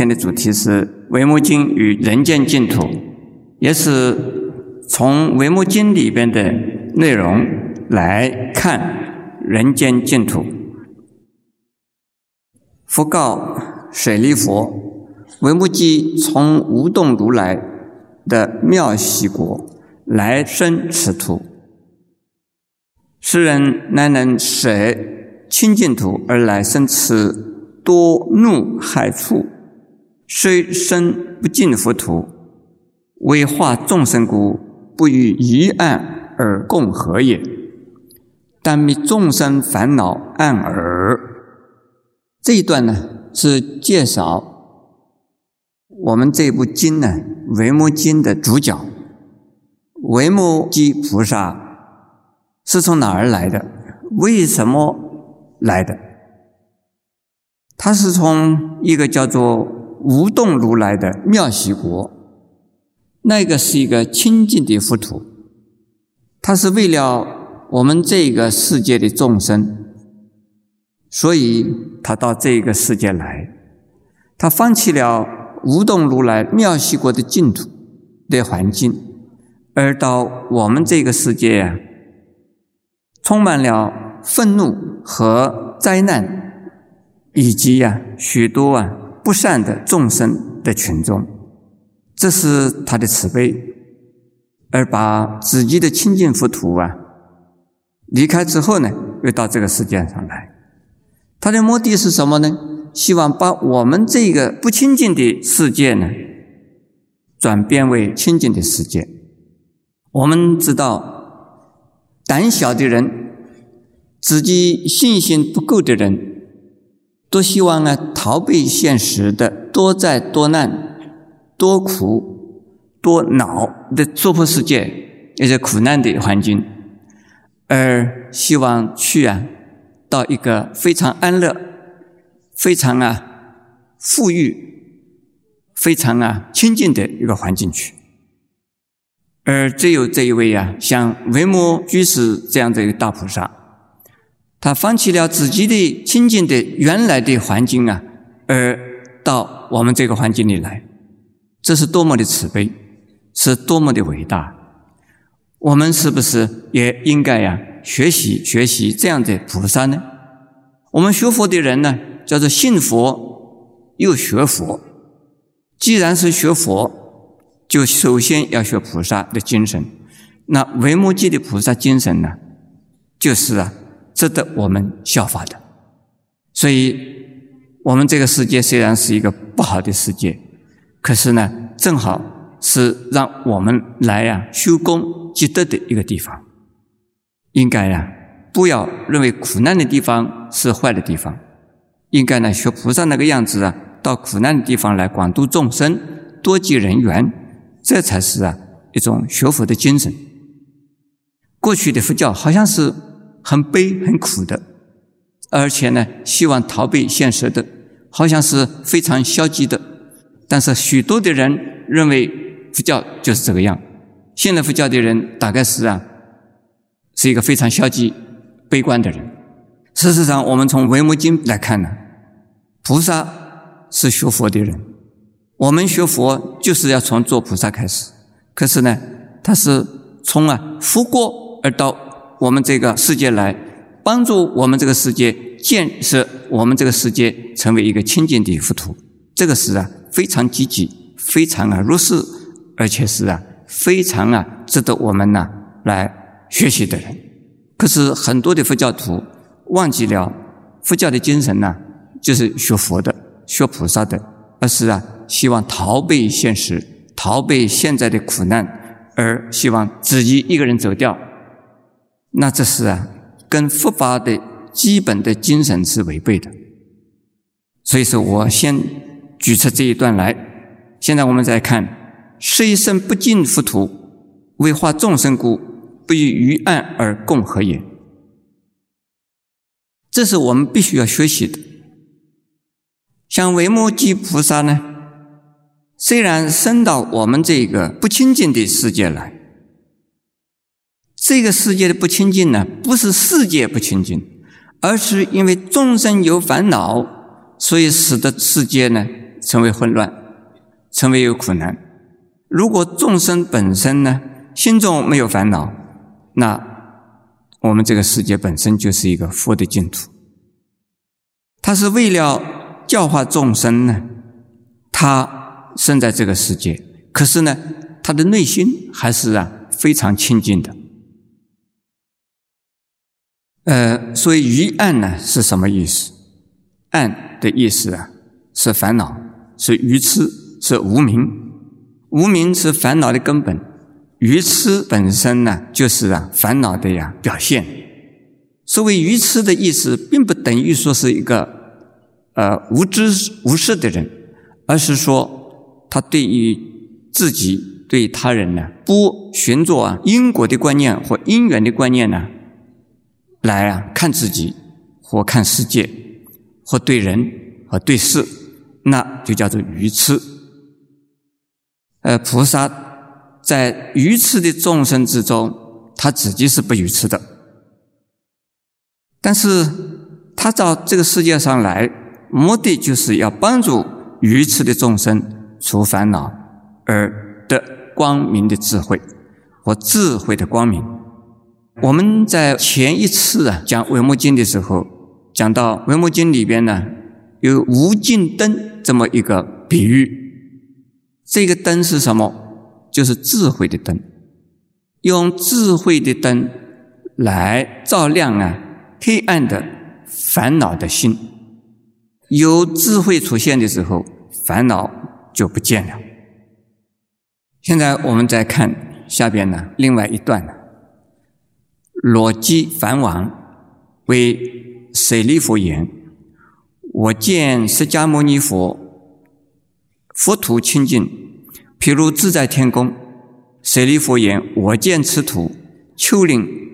今天的主题是《维摩经》与人间净土，也是从《维摩经》里边的内容来看人间净土。佛告舍利佛：“维摩诘从无动如来的妙喜国来生此土。世人难能舍清净土而来生此多怒害处，虽身不净佛土，为化众生故，不与一案而共合也。但灭众生烦恼暗耳。”这一段呢，是介绍我们这部经呢《维摩经》的主角维摩诘菩萨是从哪儿来的？为什么来的？他是从一个叫做无动如来的妙喜国，那个是一个清净的佛土，他是为了我们这个世界的众生。所以他到这个世界来，他放弃了无动如来妙西国的净土的环境，而到我们这个世界，充满了愤怒和灾难，以及呀许多啊不善的众生的群众，这是他的慈悲，而把自己的清净佛土啊离开之后呢，又到这个世界上来。他的目的是什么呢？希望把我们这个不清净的世界呢，转变为清净的世界。我们知道，胆小的人、自己信心不够的人，都希望啊逃避现实的多灾多难、多苦多恼的娑婆世界，一些苦难的环境，而希望去啊。到一个非常安乐、非常啊富裕、非常啊清净的一个环境去，而只有这一位啊，像维摩居士这样的一个大菩萨，他放弃了自己的清净的原来的环境啊，而到我们这个环境里来，这是多么的慈悲，是多么的伟大！我们是不是也应该呀？学习学习这样的菩萨呢？我们学佛的人呢，叫做信佛又学佛。既然是学佛，就首先要学菩萨的精神。那维摩诘的菩萨精神呢，就是啊，值得我们效法的。所以，我们这个世界虽然是一个不好的世界，可是呢，正好是让我们来呀修功积德的一个地方。应该呀，不要认为苦难的地方是坏的地方，应该呢学菩萨那个样子啊，到苦难的地方来广度众生，多结人缘，这才是啊一种学佛的精神。过去的佛教好像是很悲很苦的，而且呢希望逃避现实的，好像是非常消极的。但是许多的人认为佛教就是这个样，现在佛教的人大概是啊。是一个非常消极、悲观的人。事实上，我们从《维摩经》来看呢，菩萨是学佛的人。我们学佛就是要从做菩萨开始。可是呢，他是从啊佛国而到我们这个世界来，帮助我们这个世界建设我们这个世界成为一个清净的佛土。这个是啊非常积极、非常啊入世，而且是啊非常啊值得我们呢来。学习的人，可是很多的佛教徒忘记了佛教的精神呢，就是学佛的、学菩萨的，而是啊，希望逃避现实，逃避现在的苦难，而希望自己一个人走掉。那这是啊，跟佛法的基本的精神是违背的。所以说我先举出这一段来。现在我们再看：一生不净佛土，为化众生故。不与于岸而共合也，这是我们必须要学习的。像维摩诘菩萨呢，虽然生到我们这个不清净的世界来，这个世界的不清净呢，不是世界不清净，而是因为众生有烦恼，所以使得世界呢成为混乱，成为有苦难。如果众生本身呢，心中没有烦恼，那我们这个世界本身就是一个佛的净土。他是为了教化众生呢，他生在这个世界，可是呢，他的内心还是啊非常清净的。呃，所以愚暗呢是什么意思？暗的意思啊，是烦恼，是愚痴，是无明。无明是烦恼的根本，愚痴本身呢，就是啊烦恼的呀表现。所谓愚痴的意思，并不等于说是一个呃无知无识的人，而是说他对于自己、对他人呢，不循着啊因果的观念或因缘的观念呢。来啊，看自己或看世界，或对人和对事，那就叫做愚痴。呃，菩萨在愚痴的众生之中，他自己是不愚痴的，但是他到这个世界上来，目的就是要帮助愚痴的众生除烦恼，而得光明的智慧和智慧的光明。我们在前一次啊讲《维摩经》的时候，讲到《维摩经》里边呢有无尽灯这么一个比喻，这个灯是什么？就是智慧的灯，用智慧的灯来照亮啊黑暗的烦恼的心。有智慧出现的时候，烦恼就不见了。现在我们再看下边呢另外一段呢。罗辑梵王为舍利弗言：“我见释迦牟尼佛，佛土清净，譬如自在天宫。”舍利佛言：“我见此土，丘陵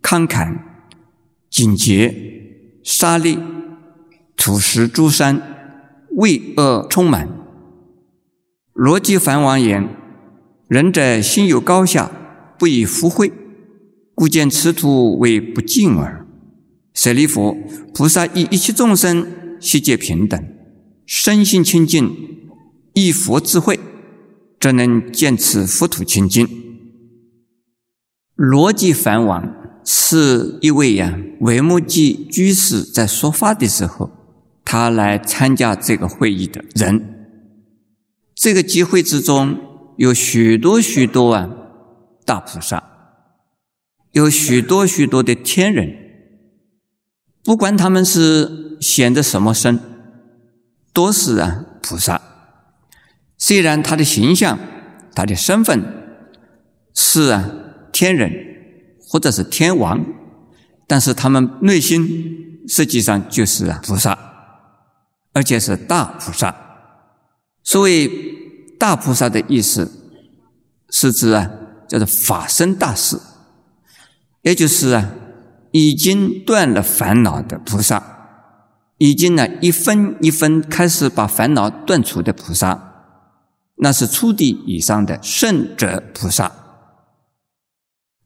慷慨，景洁，沙砾，土石诸山，巍峨充满。”罗辑梵王言：“仁者心有高下，不以福慧。”故见此土为不净耳。舍利弗，菩萨以一切众生悉皆平等，身心清净，依佛智慧，则能见此佛土清净。罗辑梵王是一位呀，维摩诘居士在说法的时候，他来参加这个会议的人。这个集会之中有许多许多啊大菩萨。有许多许多的天人，不管他们是显的什么身，都是啊菩萨。虽然他的形象、他的身份是啊天人或者是天王，但是他们内心实际上就是啊菩萨，而且是大菩萨。所谓大菩萨的意思，是指啊叫做法身大士。也就是啊，已经断了烦恼的菩萨，已经呢一分一分开始把烦恼断除的菩萨，那是初地以上的圣者菩萨。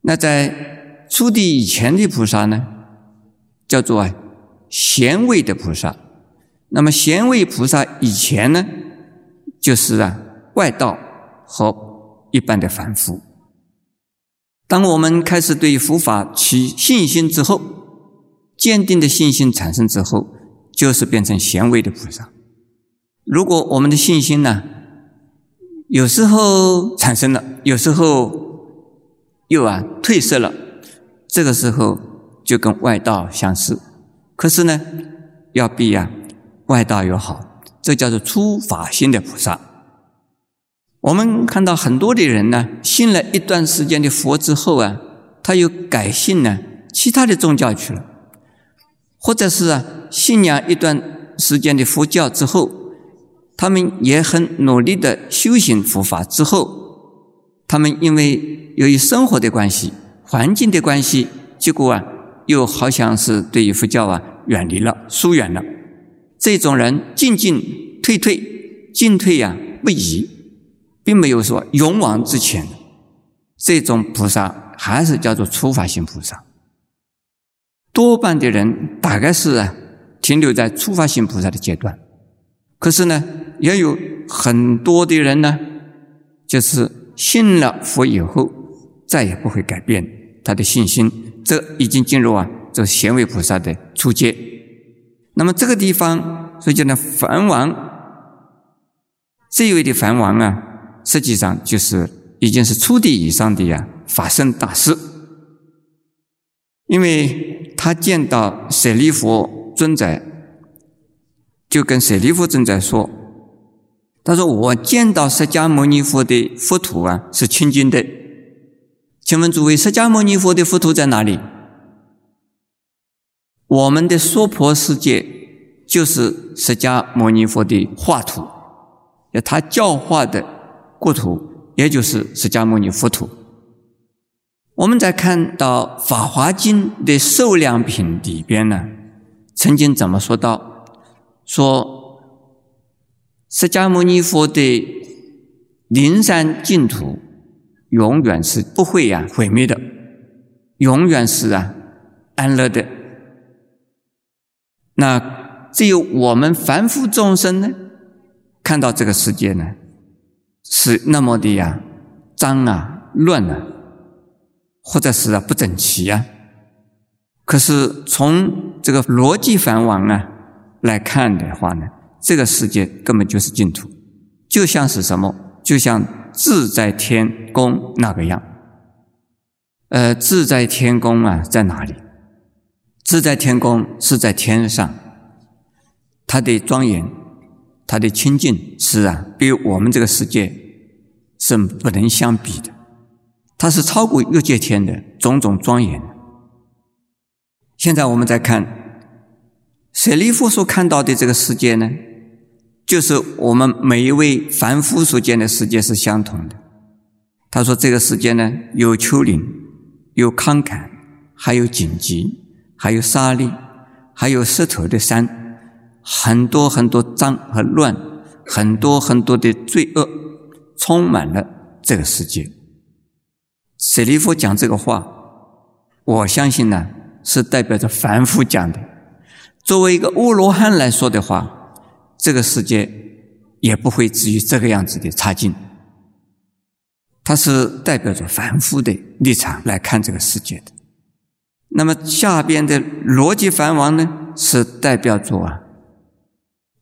那在初地以前的菩萨呢，叫做贤位的菩萨。那么贤位菩萨以前呢，就是啊外道和一般的凡夫。当我们开始对佛法起信心之后，坚定的信心产生之后，就是变成贤位的菩萨。如果我们的信心呢，有时候产生了，有时候又啊褪色了，这个时候就跟外道相似。可是呢，要比啊外道要好，这叫做出法心的菩萨。我们看到很多的人呢，信了一段时间的佛之后啊，他又改信呢其他的宗教去了，或者是啊信仰一段时间的佛教之后，他们也很努力的修行佛法之后，他们因为由于生活的关系、环境的关系，结果啊又好像是对于佛教啊远离了、疏远了。这种人进进退退，进退呀不移。并没有说勇往直前，这种菩萨还是叫做初发心菩萨。多半的人大概是啊停留在初发心菩萨的阶段，可是呢，也有很多的人呢，就是信了佛以后，再也不会改变他的信心。这已经进入啊，这贤位菩萨的初阶。那么这个地方，所以叫呢，梵王这一位的梵王啊，实际上就是已经是初地以上的呀法身大师，因为他见到舍利弗尊者。就跟舍利弗尊者说：“他说我见到释迦牟尼佛的佛土啊，是清净的。请问诸位，释迦牟尼佛的佛土在哪里？我们的娑婆世界就是释迦牟尼佛的化土，他教化的国土，也就是释迦牟尼佛土。我们在看到《法华经》的受量品里边呢，曾经怎么说到？”说释迦牟尼佛的灵山净土永远是不会呀毁灭的，永远是啊安乐的。那只有我们凡夫众生呢，看到这个世界呢是那么的呀脏啊乱啊，或者是啊不整齐啊。可是从这个逻辑繁王啊。来看的话呢，这个世界根本就是净土，就像是什么？就像自在天宫那个样。呃，自在天宫啊，在哪里？自在天宫是在天上，它的庄严，它的清净是啊，比我们这个世界是不能相比的。它是超过欲界天的种种庄严。现在我们再看。舍利弗所看到的这个世界呢，就是我们每一位凡夫所见的世界是相同的。他说：“这个世界呢，有丘陵，有康坎，还有荆棘，还有沙砾，还有石头的山，很多很多脏和乱，很多很多的罪恶，充满了这个世界。”舍利弗讲这个话，我相信呢，是代表着凡夫讲的。作为一个乌罗汉来说的话，这个世界也不会至于这个样子的差劲。它是代表着凡夫的立场来看这个世界的。那么下边的逻辑梵王呢，是代表着啊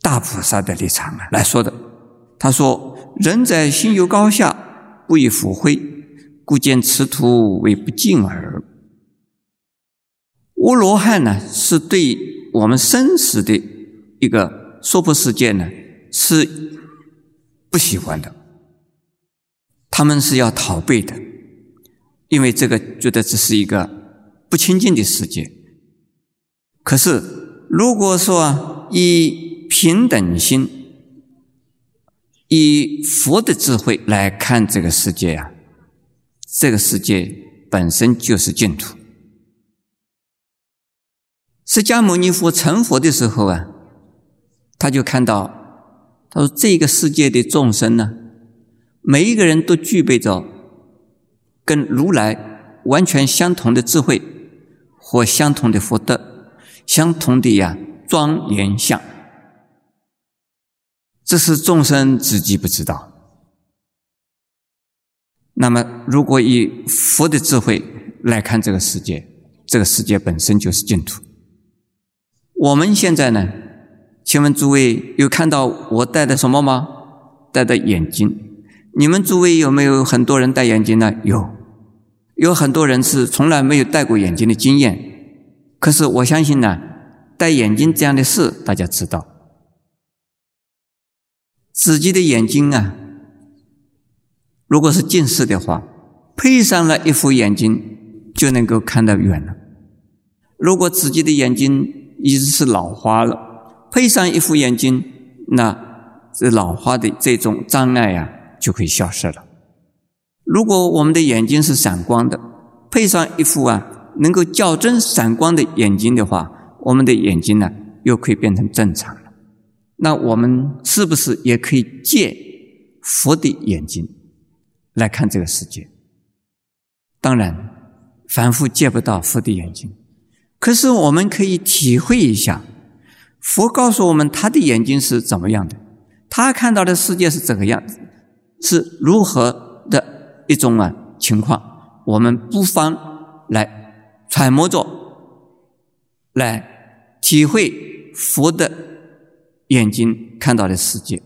大菩萨的立场啊来说的。他说：“人在心有高下，不以福慧，故见此土为不净耳。”乌罗汉呢，是对。我们生死的一个娑婆世界呢，是不喜欢的，他们是要逃避的，因为这个觉得这是一个不清净的世界。可是，如果说以平等心、以佛的智慧来看这个世界呀，这个世界本身就是净土。释迦牟尼佛成佛的时候啊，他就看到，他说这个世界的众生呢，每一个人都具备着跟如来完全相同的智慧或相同的福德，相同的呀庄严相。这是众生自己不知道。那么，如果以佛的智慧来看这个世界，这个世界本身就是净土。我们现在呢？请问诸位有看到我戴的什么吗？戴的眼镜。你们诸位有没有很多人戴眼镜呢？有，有很多人是从来没有戴过眼镜的经验。可是我相信呢，戴眼镜这样的事，大家知道，自己的眼睛啊，如果是近视的话，配上了一副眼镜就能够看得远了。如果自己的眼睛，一直是老花了，配上一副眼镜，那这老花的这种障碍呀就可以消失了。如果我们的眼睛是闪光的，配上一副啊能够校正闪光的眼睛的话，我们的眼睛呢又可以变成正常。那我们是不是也可以借佛的眼睛来看这个世界？当然，凡夫借不到佛的眼睛。可是我们可以体会一下，佛告诉我们他的眼睛是怎么样的，他看到的世界是这个样子，是如何的一种啊情况？我们不妨来揣摩着，来体会佛的眼睛看到的世界。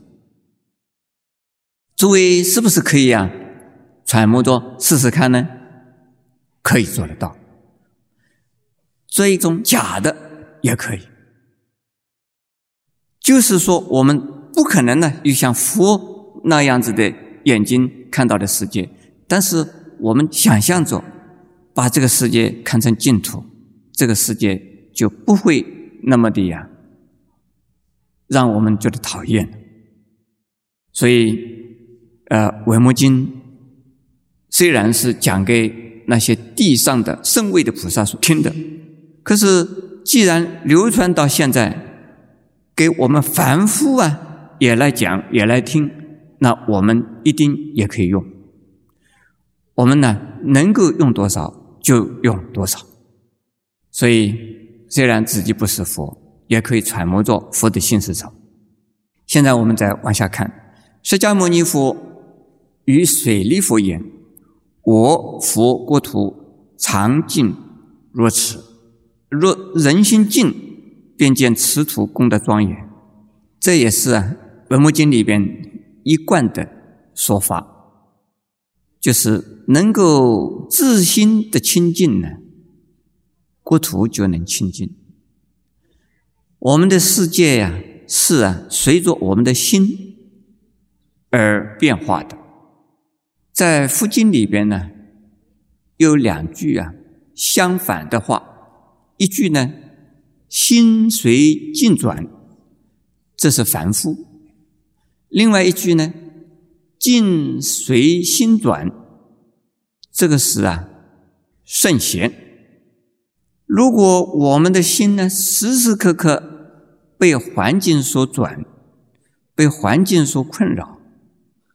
诸位是不是可以啊？揣摩着试试看呢？可以做得到。这一种假的也可以。就是说，我们不可能呢，有像佛那样子的眼睛看到的世界，但是我们想象着把这个世界看成净土，这个世界就不会那么的呀，让我们觉得讨厌。所以，呃，《维摩经》虽然是讲给那些地上的圣位的菩萨所听的，可是既然流传到现在。给我们凡夫啊，也来讲，也来听，那我们一定也可以用。我们呢，能够用多少就用多少。所以，虽然自己不是佛，也可以揣摩着佛的心思走。现在我们再往下看，释迦牟尼佛与水利佛言：“我佛国土常净如此，若人心净。”便见此土功德庄严，这也是啊《文摩经》里边一贯的说法，就是能够自心的清净呢，国土就能清净。我们的世界呀，是啊，随着我们的心而变化的。在《佛经》里边呢，有两句啊相反的话，一句呢。心随境转，这是凡夫；另外一句呢，境随心转，这个是啊圣贤。如果我们的心呢，时时刻刻被环境所转，被环境所困扰，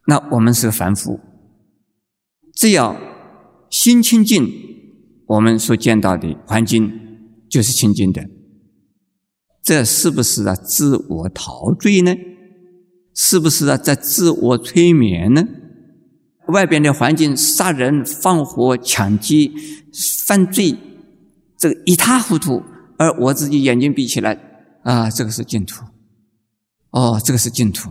那我们是凡夫。只要心清净，我们所见到的环境就是清净的。这是不是啊自我陶醉呢？是不是啊在自我催眠呢？外边的环境杀人、放火、抢劫、犯罪，这个一塌糊涂，而我自己眼睛闭起来，啊，这个是净土。哦，这个是净土。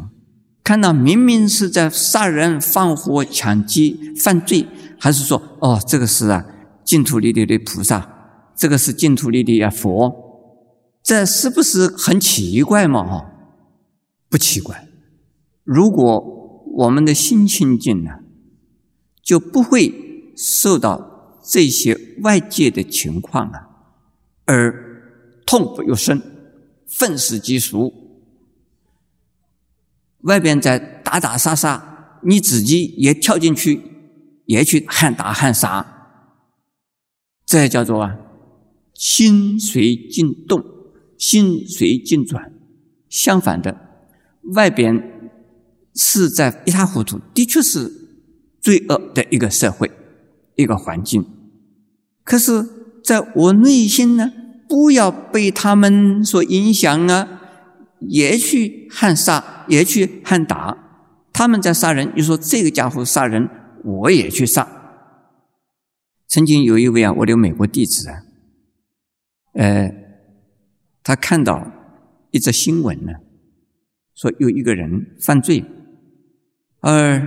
看到明明是在杀人、放火、抢劫、犯罪，还是说，哦，这个是啊净土里的的菩萨，这个是净土里的啊佛。这是不是很奇怪嘛？哈，不奇怪。如果我们的心清净了，就不会受到这些外界的情况啊，而痛不欲生，愤世嫉俗。外边在打打杀杀，你自己也跳进去，也去喊打喊杀，这叫做啊，心随境动。心随境转，相反的，外边是在一塌糊涂，的确是罪恶的一个社会，一个环境。可是，在我内心呢，不要被他们所影响啊，也去喊杀，也去喊打。他们在杀人，你说这个家伙杀人，我也去杀。曾经有一位啊，我的美国弟子啊，呃。他看到一则新闻呢，说有一个人犯罪，而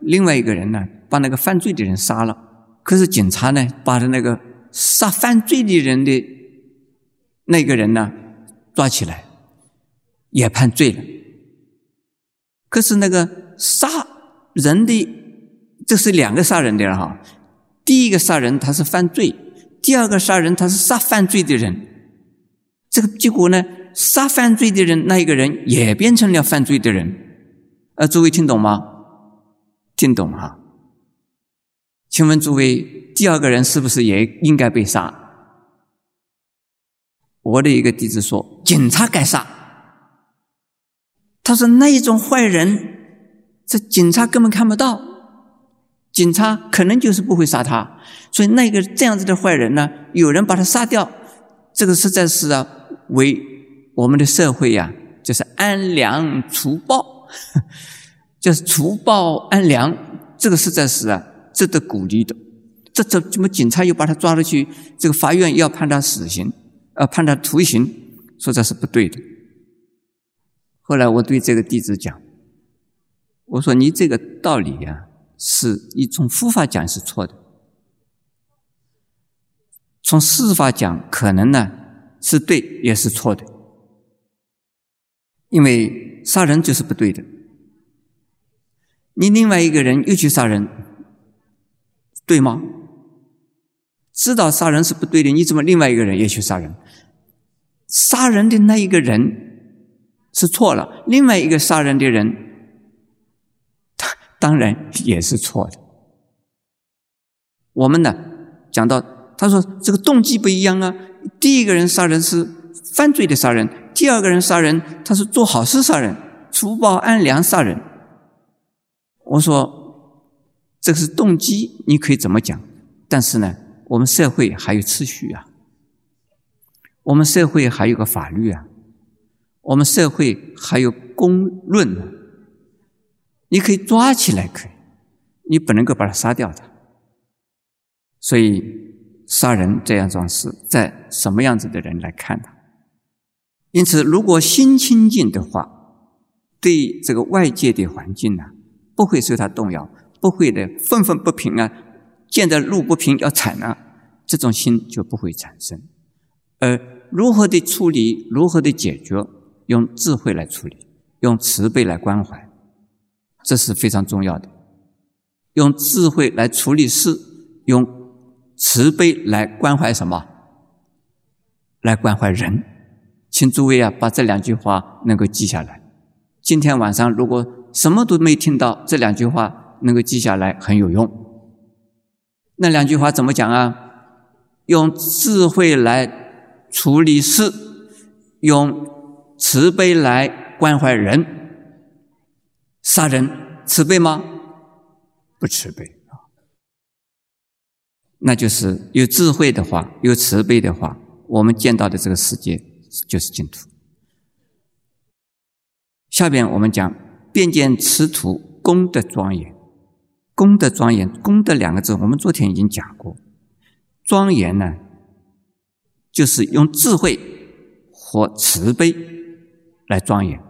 另外一个人呢把那个犯罪的人杀了。可是警察呢把他那个杀犯罪的人的那个人呢抓起来，也判罪了。可是那个杀人的，这是两个杀人的人哈。第一个杀人他是犯罪，第二个杀人他是杀犯罪的人。这个结果呢，杀犯罪的人那一个人也变成了犯罪的人，呃，诸位听懂吗？听懂哈？请问诸位，第二个人是不是也应该被杀？我的一个弟子说，警察该杀。他说那一种坏人，这警察根本看不到，警察可能就是不会杀他，所以那个这样子的坏人呢，有人把他杀掉，这个实在是啊。为我们的社会呀，就是安良除暴，就是除暴安良，这个实在是啊值得鼓励的。这这怎么警察又把他抓了去？这个法院要判他死刑，呃，判他徒刑，说这是不对的。后来我对这个弟子讲，我说你这个道理呀，是你从佛法讲是错的，从司法讲可能呢是对，也是错的。因为杀人就是不对的，你另外一个人又去杀人，对吗？知道杀人是不对的，你怎么另外一个人也去杀人？杀人的那一个人是错了，另外一个杀人的人，他当然也是错的。我们呢讲到，他说这个动机不一样啊，第一个人杀人是犯罪的杀人。第二个人杀人，他是做好事杀人，除暴安良杀人。我说，这是动机，你可以怎么讲？但是呢，我们社会还有秩序啊，我们社会还有个法律啊，我们社会还有公论呢。你可以抓起来，可以，你不能够把他杀掉的。所以，杀人这样一桩事，在什么样子的人来看呢？因此，如果心清净的话，对这个外界的环境呢，不会受它动摇，不会的愤愤不平啊，见着路不平要铲啊，这种心就不会产生。而如何的处理，如何的解决，用智慧来处理，用慈悲来关怀，这是非常重要的。用智慧来处理事，用慈悲来关怀什么？来关怀人。请诸位啊，把这两句话能够记下来。今天晚上如果什么都没听到，这两句话能够记下来很有用。那两句话怎么讲啊？用智慧来处理事，用慈悲来关怀人。杀人慈悲吗？不慈悲啊。那就是有智慧的话，有慈悲的话，我们见到的这个世界。就是净土。下边我们讲便见此土功德庄严，功德庄严，功德两个字，我们昨天已经讲过。庄严呢，就是用智慧和慈悲来庄严。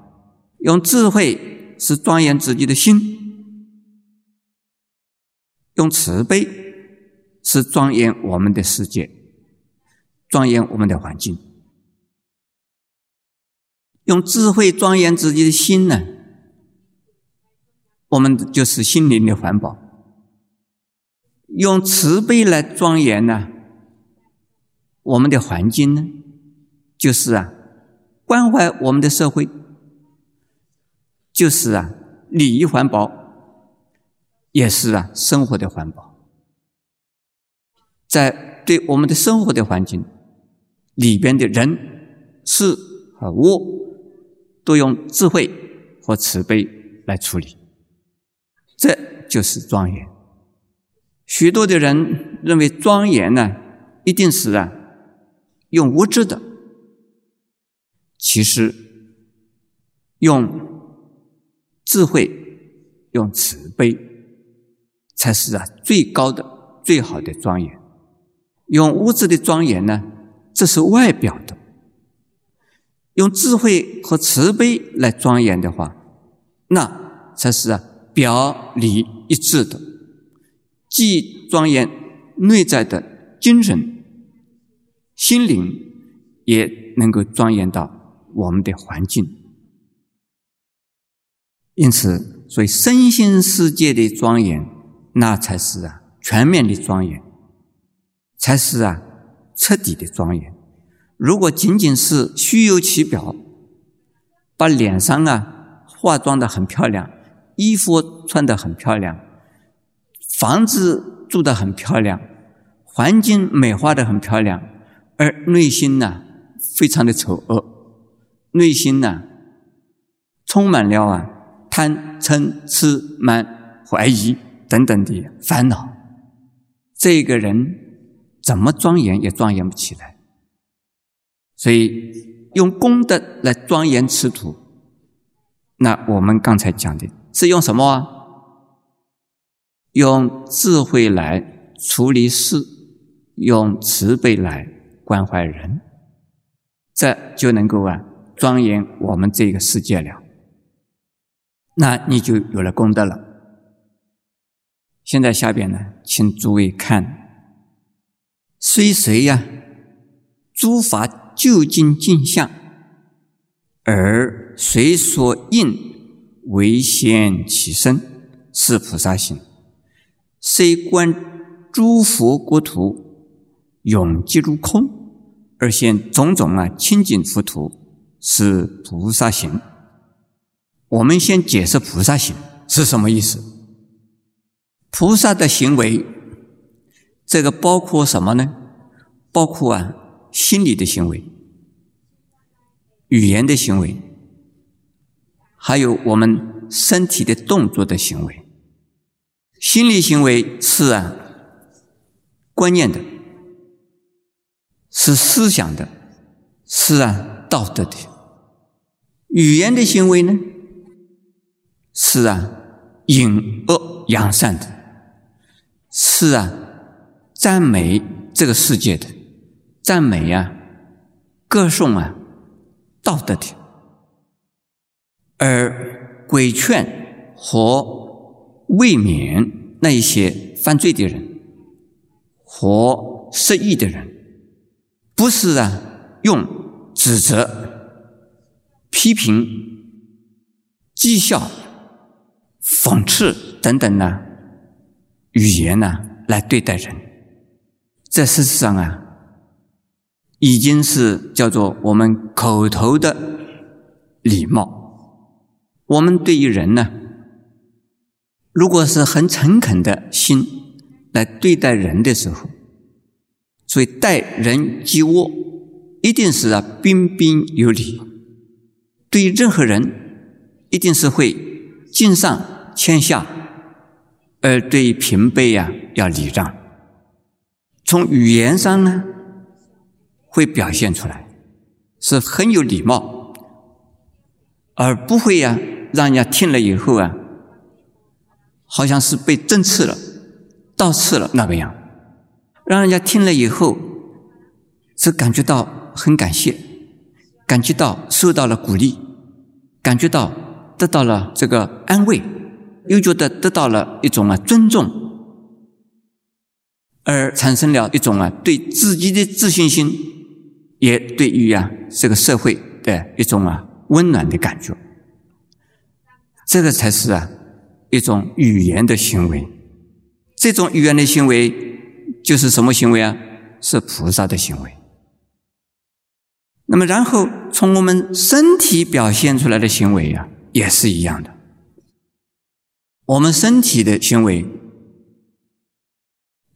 用智慧是庄严自己的心，用慈悲是庄严我们的世界，庄严我们的环境。用智慧庄严自己的心呢，我们就是心灵的环保；用慈悲来庄严呢，我们的环境呢，就是啊，关怀我们的社会，就是啊，礼仪环保，也是啊，生活的环保。在对我们的生活的环境里边的人、事和物。都用智慧和慈悲来处理，这就是庄严。许多的人认为庄严呢，一定是啊用物质的，其实用智慧、用慈悲才是啊最高的、最好的庄严。用物质的庄严呢，这是外表的。用智慧和慈悲来庄严的话，那才是啊表里一致的，既庄严内在的精神、心灵，也能够庄严到我们的环境。因此，所以身心世界的庄严，那才是啊全面的庄严，才是啊彻底的庄严。如果仅仅是虚有其表，把脸上啊化妆的很漂亮，衣服穿的很漂亮，房子住的很漂亮，环境美化的很漂亮，而内心呢非常的丑恶，内心呢充满了啊贪嗔痴慢怀疑等等的烦恼，这个人怎么庄严也庄严不起来。所以，用功德来庄严此土，那我们刚才讲的是用什么？用智慧来处理事，用慈悲来关怀人，这就能够啊庄严我们这个世界了。那你就有了功德了。现在下边呢，请诸位看，虽谁呀？诸法究竟镜相，而谁所应为现其身，是菩萨行。虽观诸佛国土永即如空，而现种种啊清净佛土，是菩萨行。我们先解释菩萨行是什么意思。菩萨的行为，这个包括什么呢？包括啊。心理的行为、语言的行为，还有我们身体的动作的行为。心理行为是啊，观念的，是思想的，是啊，道德的。语言的行为呢，是啊，隐恶扬善的，是啊，赞美这个世界的。赞美啊，歌颂啊，道德的；而规劝和慰勉那一些犯罪的人和失意的人，不是啊，用指责、批评、讥笑、讽刺等等呢语言呢来对待人，这事实上啊。已经是叫做我们口头的礼貌。我们对于人呢，如果是很诚恳的心来对待人的时候，所以待人接物一定是啊彬彬有礼。对任何人，一定是会敬上谦下，而对于平辈呀要礼让。从语言上呢。会表现出来，是很有礼貌，而不会呀，让人家听了以后啊，好像是被针刺了、倒刺了那个样，让人家听了以后，是感觉到很感谢，感觉到受到了鼓励，感觉到得到了这个安慰，又觉得得到了一种啊尊重，而产生了一种啊对自己的自信心。也对于啊这个社会的一种啊温暖的感觉，这个才是啊一种语言的行为。这种语言的行为就是什么行为啊？是菩萨的行为。那么，然后从我们身体表现出来的行为呀，也是一样的。我们身体的行为。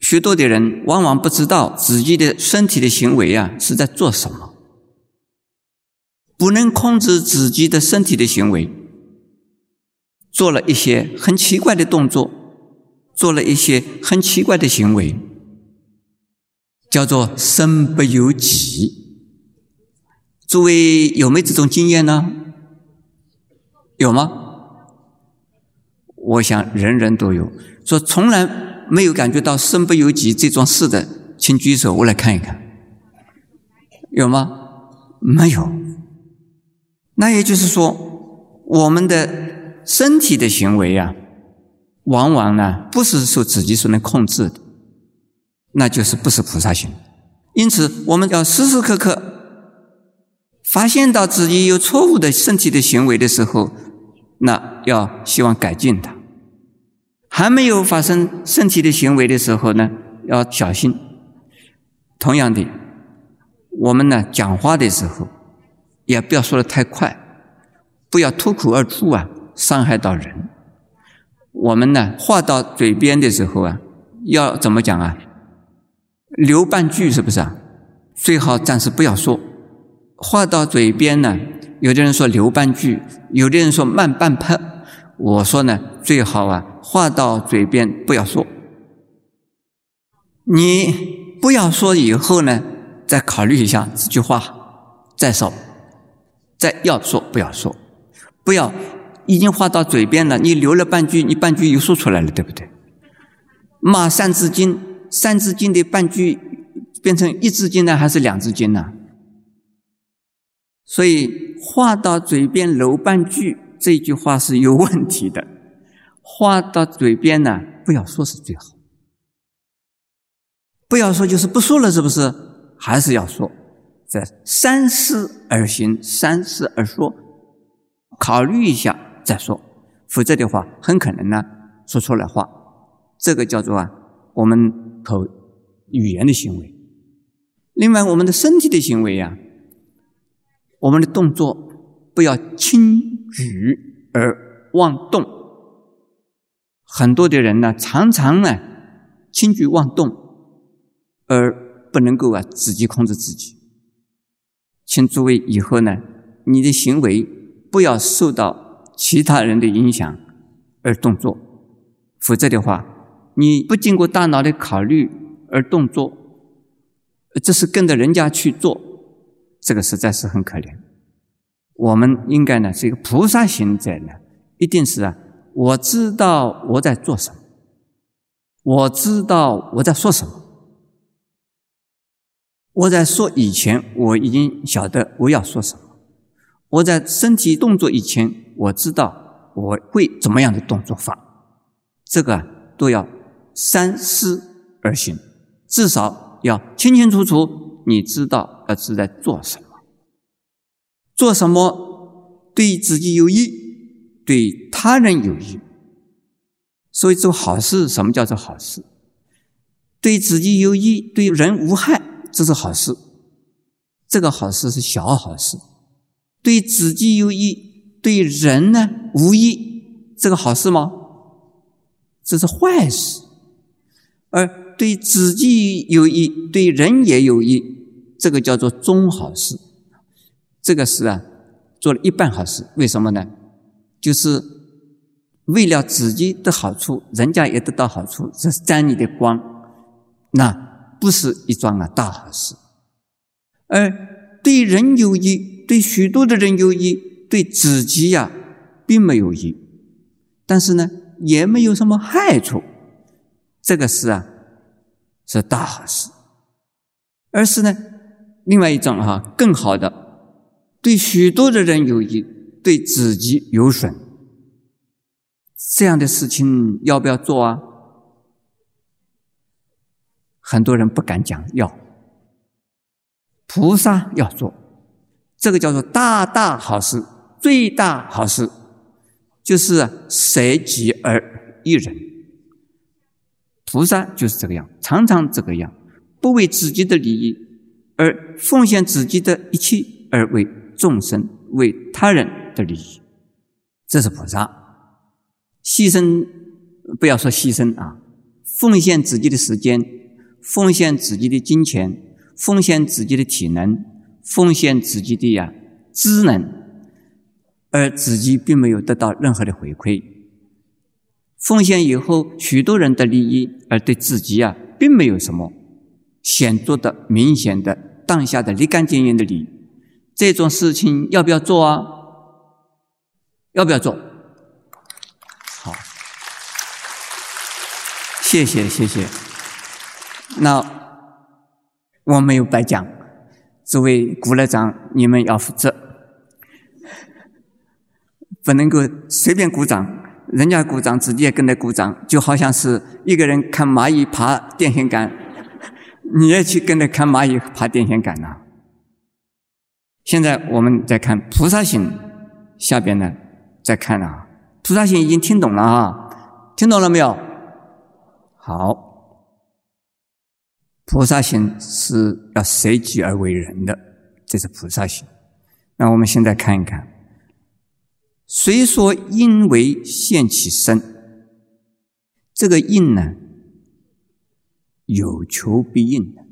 许多的人往往不知道自己的身体的行为啊是在做什么，不能控制自己的身体的行为，做了一些很奇怪的动作，做了一些很奇怪的行为，叫做身不由己。诸位有没有这种经验呢？有吗？我想人人都有，说从来。没有感觉到身不由己这种事的，请举手，我来看一看，有吗？没有。那也就是说，我们的身体的行为啊，往往呢不是受自己所能控制的，那就是不是菩萨行。因此，我们要时时刻刻发现到自己有错误的身体的行为的时候，那要希望改进它。还没有发生身体的行为的时候呢，要小心。同样的，我们呢讲话的时候，也不要说的太快，不要脱口而出啊，伤害到人。我们呢话到嘴边的时候啊，要怎么讲啊？留半句是不是啊？最好暂时不要说。话到嘴边呢，有的人说留半句，有的人说慢半拍。我说呢，最好啊。话到嘴边不要说，你不要说以后呢，再考虑一下这句话，再说，再要说不要说，不要已经话到嘴边了，你留了半句，你半句又说出来了，对不对？骂《三字经》，《三字经》的半句变成一字经呢，还是两字经呢？所以话到嘴边留半句，这句话是有问题的。话到嘴边呢，不要说是最好。不要说就是不说了，是不是？还是要说，在三思而行，三思而说，考虑一下再说，否则的话，很可能呢说错了话。这个叫做啊，我们口语言的行为。另外，我们的身体的行为呀，我们的动作不要轻举而妄动。很多的人呢，常常呢轻举妄动。而不能够啊，自己控制自己。请诸位以后呢，你的行为不要受到其他人的影响而动作，否则的话，你不经过大脑的考虑而动作，这是跟着人家去做，这个实在是很可怜。我们应该呢是一个菩萨行者呢，一定是啊，我知道我在做什么，我知道我在说什么。我在说以前，我已经晓得我要说什么。我在身体动作以前，我知道我会怎么样的动作法。这个都要三思而行，至少要清清楚楚，你知道要是在做什么，做什么对自己有益，对他人有益。所以做好事，什么叫做好事？对自己有益，对人无害。这是好事，这个好事是小好事，对自己有益，对人呢无益，这个好事吗？这是坏事。而对自己有益，对人也有益，这个叫做中好事。这个事啊，做了一半好事。为什么呢？就是为了自己的好处，人家也得到好处，这是沾你的光。那。不是一桩啊大好事，而对人有益，对许多的人有益，对自己呀并没有益，但是呢也没有什么害处，这个事啊是大好事，而是呢另外一种哈更好的，对许多的人有益，对自己有损，这样的事情要不要做啊？很多人不敢讲要，菩萨要做，这个叫做大大好事，最大好事，就是舍己而益人。菩萨就是这个样，常常这个样，不为自己的利益，而奉献自己的一切，而为众生、为他人的利益，这是菩萨。牺牲，不要说牺牲啊，奉献自己的时间。奉献自己的金钱，奉献自己的体能，奉献自己的呀智能，而自己并没有得到任何的回馈。奉献以后，许多人的利益，而对自己啊，并没有什么显著的、明显的、当下的立竿见影的利益。这种事情要不要做啊？要不要做？好，谢谢，谢谢。那我没有白讲，诸位鼓乐长，你们要负责，不能够随便鼓掌。人家鼓掌，自己也跟着鼓掌，就好像是一个人看蚂蚁爬电线杆，你也去跟着看蚂蚁爬电线杆呐。现在我们再看菩萨行，下边呢再看啊，菩萨行已经听懂了啊，听懂了没有？好。菩萨行是要舍己而为人的，这是菩萨行。那我们现在看一看，虽说因为现其身，这个应呢，有求必应的。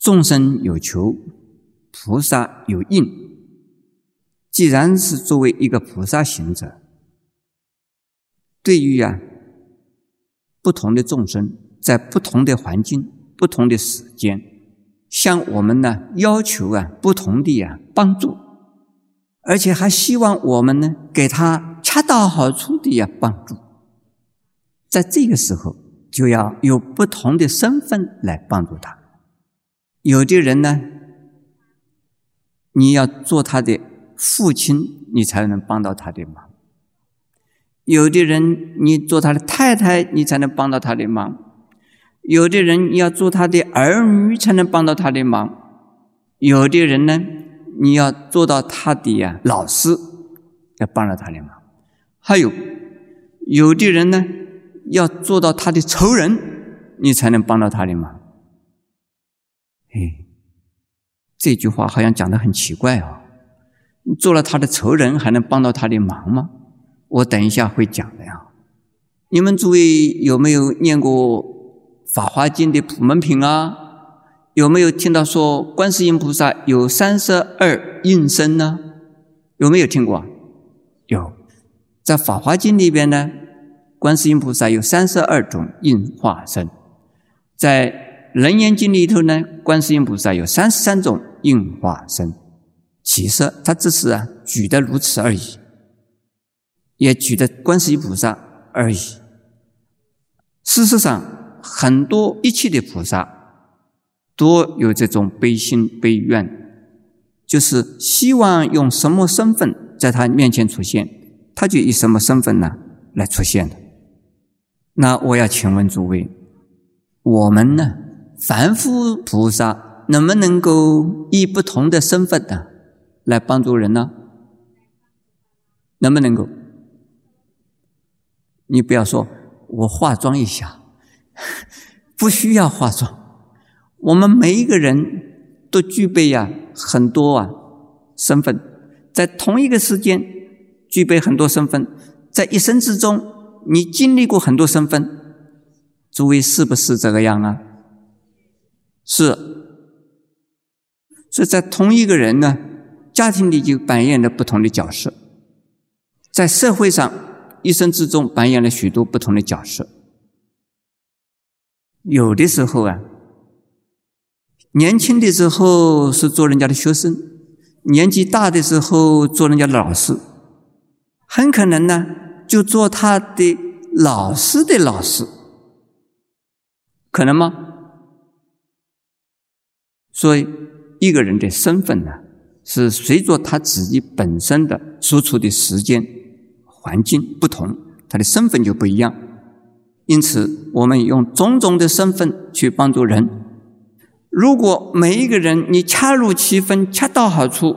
众生有求，菩萨有应。既然是作为一个菩萨行者，对于啊不同的众生，在不同的环境。不同的时间，向我们呢要求啊不同的呀帮助，而且还希望我们呢给他。恰到好处的呀帮助。在这个时候，就要有不同的身份来帮助他。有的人呢，你要做他的父亲，你才能帮到他的忙；有的人，你做他的太太，你才能帮到他的忙；有的人，你要做他的儿女，才能帮到他的忙；有的人呢，你要做到他的呀老师，要帮到他的忙；还有有的人呢，要做到他的仇人，你才能帮到他的忙。哎，这句话好像讲的很奇怪啊！做了他的仇人，还能帮到他的忙吗？我等一下会讲的呀。你们诸位有没有念过《法华经》的普门品啊？有没有听到说观世音菩萨有三十二应身呢？有没有听过？有，在《法华经》里边呢，观世音菩萨有三十二种应化身，在。楞严经里头呢，观世音菩萨有三十三种应化身，其实他只是啊举的如此而已，也举的观世音菩萨而已。事实上，很多一切的菩萨都有这种悲心悲怨，就是希望用什么身份在他面前出现，他就以什么身份呢来出现的。那我要请问诸位，我们呢？凡夫菩萨能不能够以不同的身份呢来帮助人呢？能不能够？你不要说我化妆一下，不需要化妆。我们每一个人都具备呀很多啊身份，在同一个时间具备很多身份，在一生之中你经历过很多身份，诸位是不是这个样啊？是，所以在同一个人呢，家庭里就扮演了不同的角色，在社会上一生之中扮演了许多不同的角色。有的时候啊，年轻的时候是做人家的学生，年纪大的时候做人家的老师，很可能呢就做他的老师的老师，可能吗？所以，一个人的身份呢，是随着他自己本身的所处的时间、环境不同，他的身份就不一样。因此，我们用种种的身份去帮助人。如果每一个人你恰如其分、恰到好处，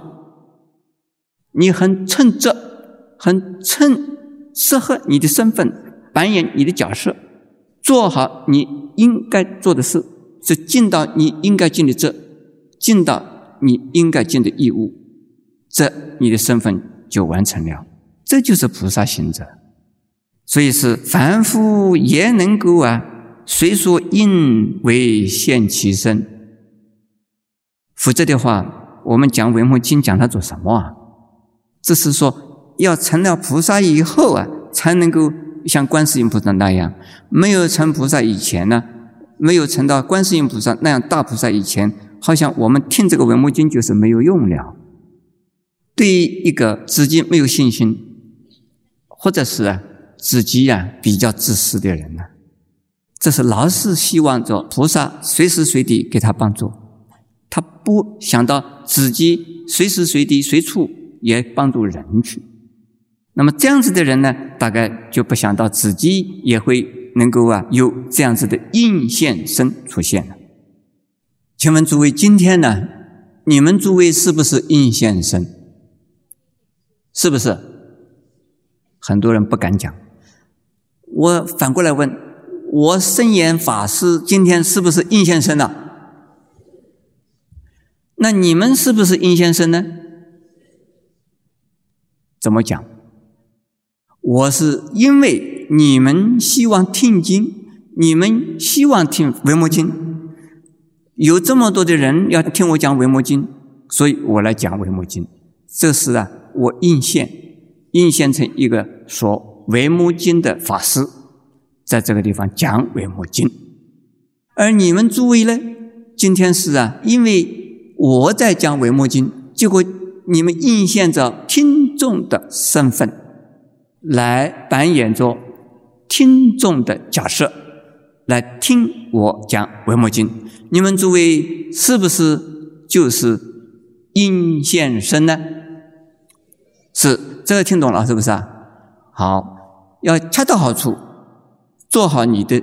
你很称职、很称适合你的身份，扮演你的角色，做好你应该做的事，是尽到你应该尽的责。尽到你应该尽的义务，这你的身份就完成了。这就是菩萨行者。所以是凡夫也能够啊，虽说应为现其身。否则的话，我们讲《维摩经》讲它做什么啊？只是说要成了菩萨以后啊，才能够像观世音菩萨那样。没有成菩萨以前呢，没有成到观世音菩萨那样大菩萨以前。好像我们听这个文摩经就是没有用了。对于一个自己没有信心，或者是自己呀比较自私的人呢，这是老是希望着菩萨随时随地给他帮助，他不想到自己随时随地随处也帮助人去。那么这样子的人呢，大概就不想到自己也会能够啊有这样子的应现身出现了。请问诸位，今天呢，你们诸位是不是应现身？是不是？很多人不敢讲。我反过来问，我圣严法师今天是不是应现身了？那你们是不是阴先生呢？怎么讲？我是因为你们希望听经，你们希望听维摩经。有这么多的人要听我讲《维摩经》，所以我来讲《维摩经》。这是啊，我应现，应现成一个说《维摩经》的法师，在这个地方讲《维摩经》。而你们诸位呢，今天是啊，因为我在讲《维摩经》，结果你们应现着听众的身份来扮演着听众的角色，来听我讲《维摩经》。你们诸位是不是就是应现身呢？是，这个听懂了是不是啊？好，要恰到好处，做好你的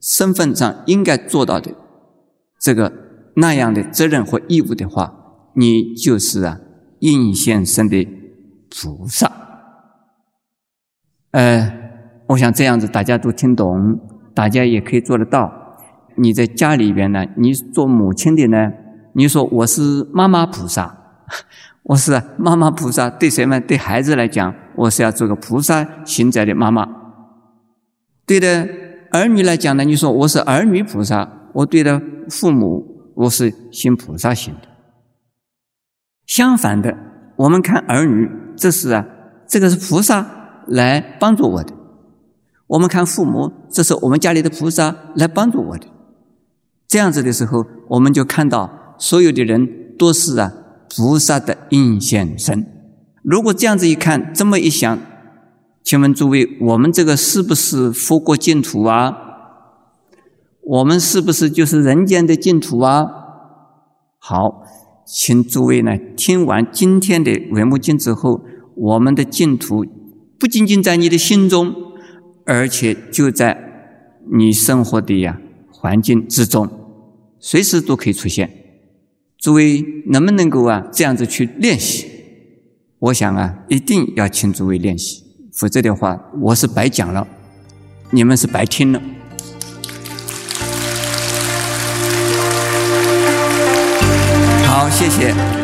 身份上应该做到的这个那样的责任和义务的话，你就是啊应现身的菩萨。呃，我想这样子大家都听懂，大家也可以做得到。你在家里边呢，你做母亲的呢，你说我是妈妈菩萨。我是妈妈菩萨，对谁们？对孩子来讲，我是要做个菩萨行者的妈妈。对的儿女来讲呢，你说我是儿女菩萨，我对的父母，我是行菩萨行的。相反的，我们看儿女，这是啊，这个是菩萨来帮助我的；我们看父母，这是我们家里的菩萨来帮助我的。这样子的时候，我们就看到所有的人都是啊。菩萨的应现身。如果这样子一看，这么一想，请问诸位，我们这个是不是佛国净土啊？我们是不是就是人间的净土啊？好，请诸位呢，听完今天的《维摩经》之后，我们的净土不仅仅在你的心中，而且就在你生活的呀环境之中，随时都可以出现。诸位能不能够啊这样子去练习？我想啊，一定要请诸位练习，否则的话，我是白讲了，你们是白听了。谢谢。